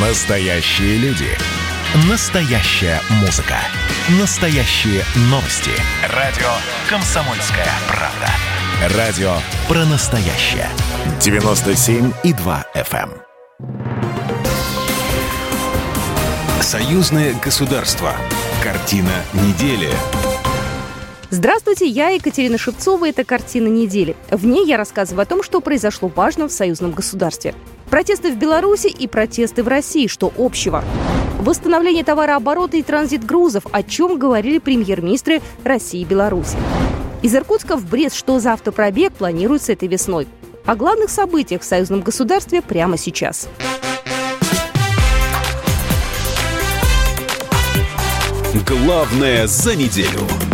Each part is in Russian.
Настоящие люди. Настоящая музыка. Настоящие новости. Радио «Комсомольская правда». Радио про настоящее. 97,2 FM. эм. Союзное государство. Картина недели. Здравствуйте, я Екатерина Шевцова. Это «Картина недели». В ней я рассказываю о том, что произошло важно в союзном государстве. Протесты в Беларуси и протесты в России. Что общего? Восстановление товарооборота и транзит грузов. О чем говорили премьер-министры России и Беларуси. Из Иркутска в Брест. Что за автопробег планируется этой весной? О главных событиях в союзном государстве прямо сейчас. Главное за неделю.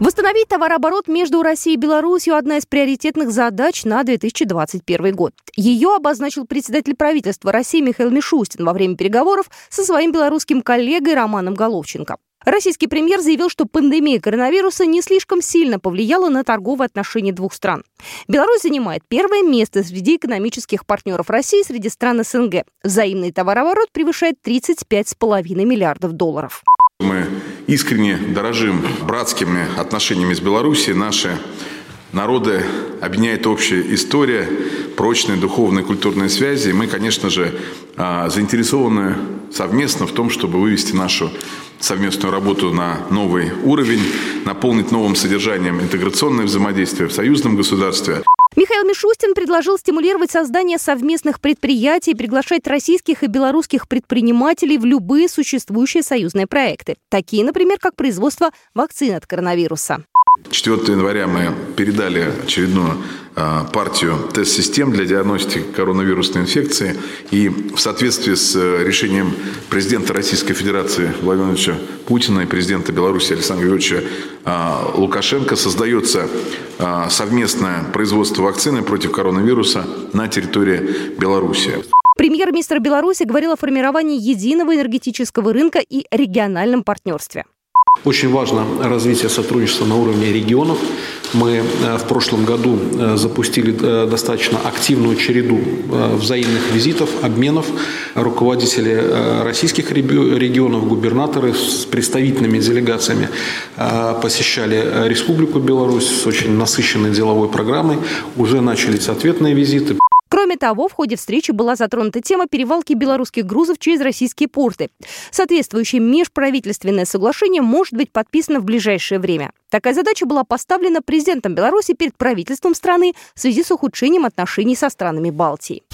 Восстановить товарооборот между Россией и Беларусью – одна из приоритетных задач на 2021 год. Ее обозначил председатель правительства России Михаил Мишустин во время переговоров со своим белорусским коллегой Романом Головченко. Российский премьер заявил, что пандемия коронавируса не слишком сильно повлияла на торговые отношения двух стран. Беларусь занимает первое место среди экономических партнеров России среди стран СНГ. Взаимный товарооборот превышает 35,5 миллиардов долларов. Мы искренне дорожим братскими отношениями с Белоруссией. Наши народы объединяет общая история, прочные духовные и культурные связи. И мы, конечно же, а, заинтересованы совместно в том, чтобы вывести нашу совместную работу на новый уровень, наполнить новым содержанием интеграционное взаимодействие в союзном государстве. Михаил Мишустин предложил стимулировать создание совместных предприятий приглашать российских и белорусских предпринимателей в любые существующие союзные проекты. Такие, например, как производство вакцин от коронавируса. 4 января мы передали очередную а, партию тест-систем для диагностики коронавирусной инфекции. И в соответствии с э, решением президента Российской Федерации Владимира Владимировича Путина и президента Беларуси Александра Григорьевича а, Лукашенко создается а, совместное производство вакцины против коронавируса на территории Беларуси. Премьер-министр Беларуси говорил о формировании единого энергетического рынка и региональном партнерстве. Очень важно развитие сотрудничества на уровне регионов. Мы э, в прошлом году э, запустили э, достаточно активную череду взаимных визитов, обменов. Руководители российских регионов, губернаторы с представительными делегациями посещали Республику Беларусь с очень насыщенной деловой программой. Уже начались ответные визиты. Кроме того, в ходе встречи была затронута тема перевалки белорусских грузов через российские порты. Соответствующее межправительственное соглашение может быть подписано в ближайшее время. Такая задача была поставлена президентом Беларуси перед правительством страны в связи с ухудшением отношений со странами Балтии.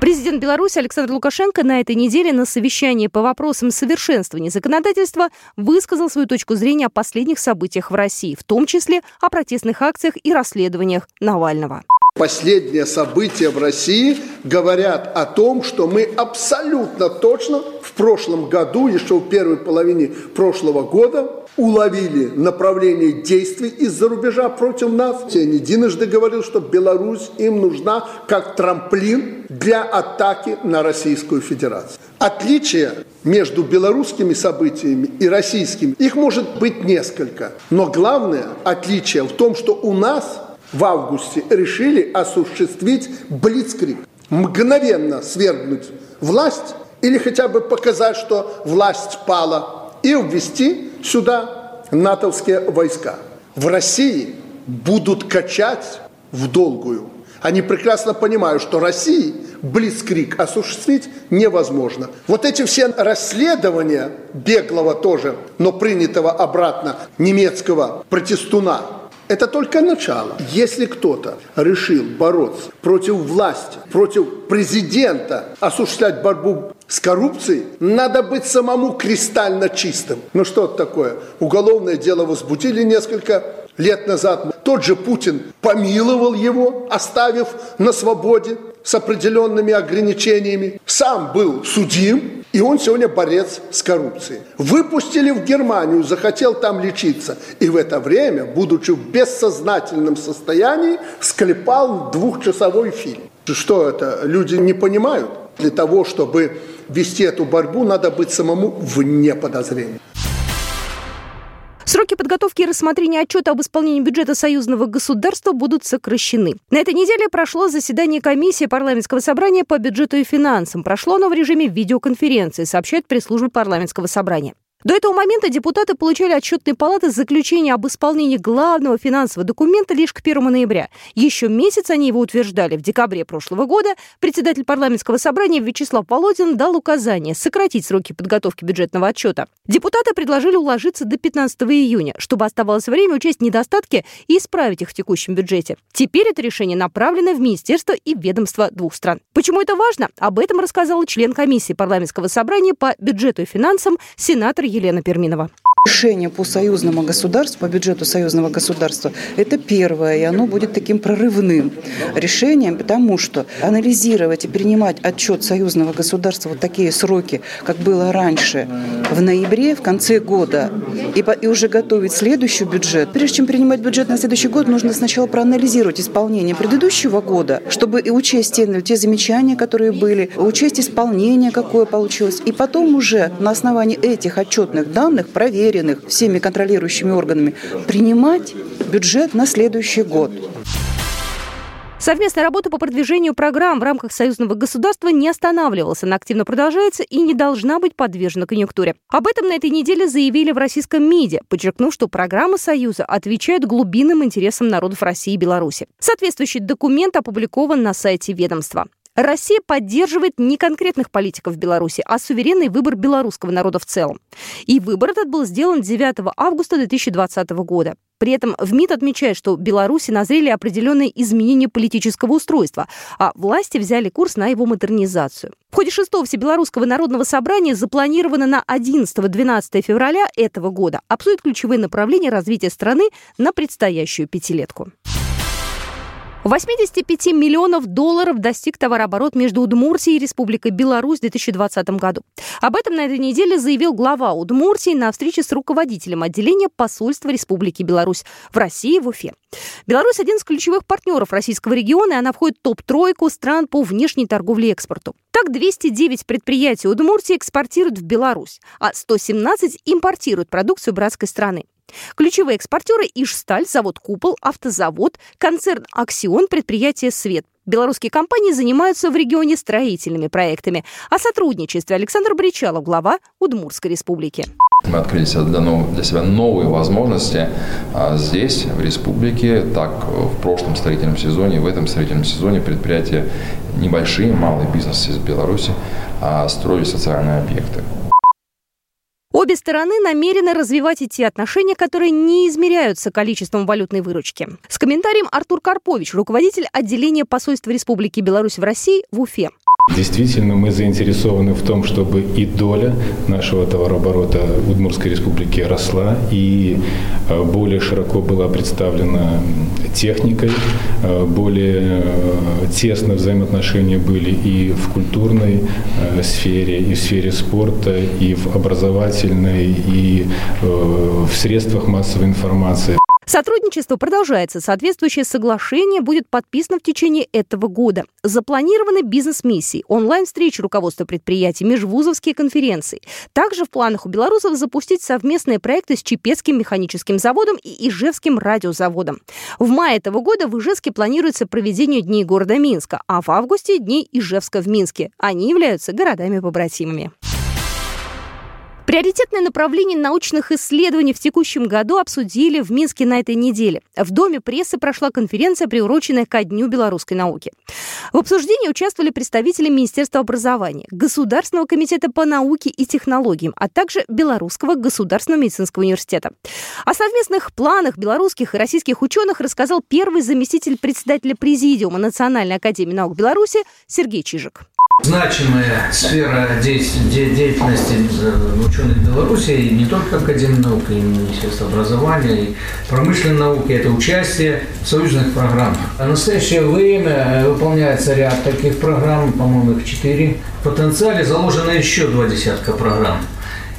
Президент Беларуси Александр Лукашенко на этой неделе на совещании по вопросам совершенствования законодательства высказал свою точку зрения о последних событиях в России, в том числе о протестных акциях и расследованиях Навального. Последние события в России говорят о том, что мы абсолютно точно в прошлом году, еще в первой половине прошлого года, уловили направление действий из-за рубежа против нас. Я не единожды говорил, что Беларусь им нужна как трамплин для атаки на Российскую Федерацию. Отличие между белорусскими событиями и российскими, их может быть несколько. Но главное отличие в том, что у нас в августе решили осуществить блицкрик. Мгновенно свергнуть власть или хотя бы показать, что власть пала, и ввести сюда натовские войска. В России будут качать в долгую. Они прекрасно понимают, что России блицкрик осуществить невозможно. Вот эти все расследования беглого тоже, но принятого обратно немецкого протестуна, это только начало. Если кто-то решил бороться против власти, против президента, осуществлять борьбу с коррупцией, надо быть самому кристально чистым. Ну что это такое? Уголовное дело возбудили несколько лет назад. Тот же Путин помиловал его, оставив на свободе с определенными ограничениями. Сам был судим, и он сегодня борец с коррупцией. Выпустили в Германию, захотел там лечиться. И в это время, будучи в бессознательном состоянии, склепал двухчасовой фильм. Что это? Люди не понимают? Для того, чтобы вести эту борьбу, надо быть самому вне подозрений. Сроки подготовки и рассмотрения отчета об исполнении бюджета союзного государства будут сокращены. На этой неделе прошло заседание комиссии парламентского собрания по бюджету и финансам. Прошло оно в режиме видеоконференции, сообщает пресс-служба парламентского собрания. До этого момента депутаты получали отчетные палаты заключение об исполнении главного финансового документа лишь к 1 ноября. Еще месяц они его утверждали. В декабре прошлого года председатель парламентского собрания Вячеслав Володин дал указание сократить сроки подготовки бюджетного отчета. Депутаты предложили уложиться до 15 июня, чтобы оставалось время учесть недостатки и исправить их в текущем бюджете. Теперь это решение направлено в министерство и ведомство двух стран. Почему это важно? Об этом рассказал член комиссии парламентского собрания по бюджету и финансам сенатор Елена Перминова. Решение по союзному государству, по бюджету союзного государства, это первое, и оно будет таким прорывным решением, потому что анализировать и принимать отчет союзного государства вот такие сроки, как было раньше, в ноябре, в конце года, и, по, и уже готовить следующий бюджет. Прежде чем принимать бюджет на следующий год, нужно сначала проанализировать исполнение предыдущего года, чтобы и учесть те, те замечания, которые были, учесть исполнение, какое получилось, и потом уже на основании этих отчетных данных проверить, проверенных всеми контролирующими органами, принимать бюджет на следующий год. Совместная работа по продвижению программ в рамках союзного государства не останавливалась, она активно продолжается и не должна быть подвержена конъюнктуре. Об этом на этой неделе заявили в российском МИДе, подчеркнув, что программы Союза отвечают глубинным интересам народов России и Беларуси. Соответствующий документ опубликован на сайте ведомства. Россия поддерживает не конкретных политиков в Беларуси, а суверенный выбор белорусского народа в целом. И выбор этот был сделан 9 августа 2020 года. При этом в МИД отмечает, что в Беларуси назрели определенные изменения политического устройства, а власти взяли курс на его модернизацию. В ходе 6 Всебелорусского народного собрания запланировано на 11-12 февраля этого года обсудить ключевые направления развития страны на предстоящую пятилетку. 85 миллионов долларов достиг товарооборот между Удмуртией и Республикой Беларусь в 2020 году. Об этом на этой неделе заявил глава Удмуртии на встрече с руководителем отделения посольства Республики Беларусь в России в Уфе. Беларусь один из ключевых партнеров российского региона, и она входит в топ-тройку стран по внешней торговле и экспорту. Так, 209 предприятий Удмуртии экспортируют в Беларусь, а 117 импортируют продукцию братской страны. Ключевые экспортеры – Ижсталь, завод «Купол», автозавод, концерн «Аксион», предприятие «Свет». Белорусские компании занимаются в регионе строительными проектами. О сотрудничестве Александр Бричалов, глава Удмурской республики. Мы открыли для себя новые возможности а здесь, в республике, так в прошлом строительном сезоне, в этом строительном сезоне предприятия небольшие, малый бизнес из Беларуси а строили социальные объекты. Обе стороны намерены развивать эти отношения, которые не измеряются количеством валютной выручки. С комментарием Артур Карпович, руководитель отделения посольства Республики Беларусь в России в Уфе. Действительно, мы заинтересованы в том, чтобы и доля нашего товарооборота в Удмуртской республике росла, и э, более широко была представлена техникой, э, более э, тесно взаимоотношения были и в культурной сфере, и в сфере спорта, и в образовательной, и в средствах массовой информации. Сотрудничество продолжается. Соответствующее соглашение будет подписано в течение этого года. Запланированы бизнес-миссии, онлайн-встречи руководства предприятий, межвузовские конференции. Также в планах у белорусов запустить совместные проекты с Чепецким механическим заводом и Ижевским радиозаводом. В мае этого года в Ижевске планируется проведение Дней города Минска, а в августе – Дней Ижевска в Минске. Они являются городами-побратимами. Приоритетное направление научных исследований в текущем году обсудили в Минске на этой неделе. В Доме прессы прошла конференция, приуроченная ко Дню белорусской науки. В обсуждении участвовали представители Министерства образования, Государственного комитета по науке и технологиям, а также Белорусского государственного медицинского университета. О совместных планах белорусских и российских ученых рассказал первый заместитель председателя Президиума Национальной академии наук Беларуси Сергей Чижик. Значимая сфера деятельности э, ученых Беларуси, и не только Академия наук, и Министерство образования, и промышленной науки, это участие в союзных программах. В настоящее время э, выполняется ряд таких программ, по-моему, их четыре. В потенциале заложено еще два десятка программ.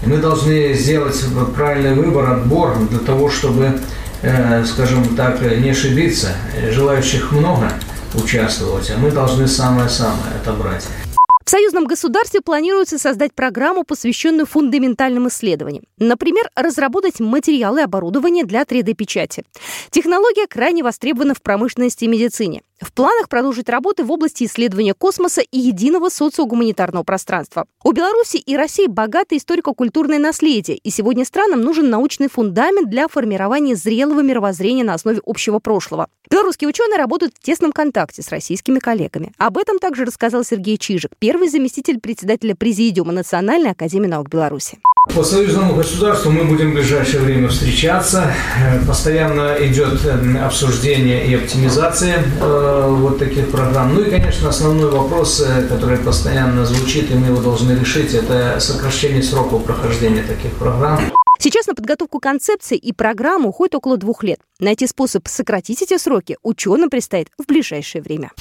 И мы должны сделать правильный выбор, отбор для того, чтобы, э, скажем так, не ошибиться. Желающих много участвовать, а мы должны самое-самое отобрать. В союзном государстве планируется создать программу, посвященную фундаментальным исследованиям. Например, разработать материалы и оборудование для 3D-печати. Технология крайне востребована в промышленности и медицине. В планах продолжить работы в области исследования космоса и единого социогуманитарного пространства. У Беларуси и России богатое историко-культурное наследие, и сегодня странам нужен научный фундамент для формирования зрелого мировоззрения на основе общего прошлого. Белорусские ученые работают в тесном контакте с российскими коллегами. Об этом также рассказал Сергей Чижик, первый заместитель председателя Президиума Национальной академии наук Беларуси. По союзному государству мы будем в ближайшее время встречаться. Э, постоянно идет э, обсуждение и оптимизация э, вот таких программ. Ну и, конечно, основной вопрос, который постоянно звучит, и мы его должны решить, это сокращение сроков прохождения таких программ. Сейчас на подготовку концепции и программы уходит около двух лет. Найти способ сократить эти сроки ученым предстоит в ближайшее время.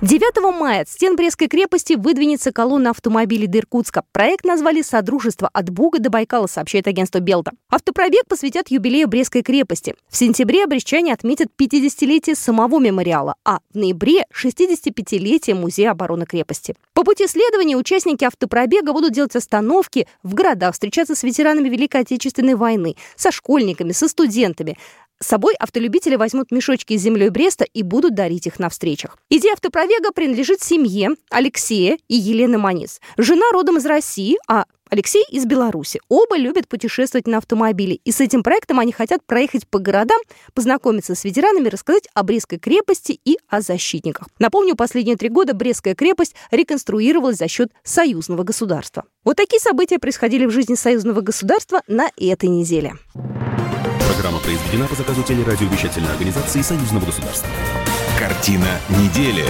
9 мая от стен Брестской крепости выдвинется колонна автомобилей до Иркутска. Проект назвали «Содружество от Буга до Байкала», сообщает агентство Белта. Автопробег посвятят юбилею Брестской крепости. В сентябре брестчане отметят 50-летие самого мемориала, а в ноябре 65-летие Музея обороны крепости. По пути следования участники автопробега будут делать остановки в городах, встречаться с ветеранами Великой Отечественной войны, со школьниками, со студентами. С собой автолюбители возьмут мешочки с землей Бреста и будут дарить их на встречах. Идея автопробега принадлежит семье Алексея и Елены Манис. Жена родом из России, а Алексей из Беларуси. Оба любят путешествовать на автомобиле. И с этим проектом они хотят проехать по городам, познакомиться с ветеранами, рассказать о Брестской крепости и о защитниках. Напомню, последние три года Брестская крепость реконструировалась за счет союзного государства. Вот такие события происходили в жизни союзного государства на этой неделе. Программа произведена по заказу телерадиовещательной организации Союзного государства. Картина недели.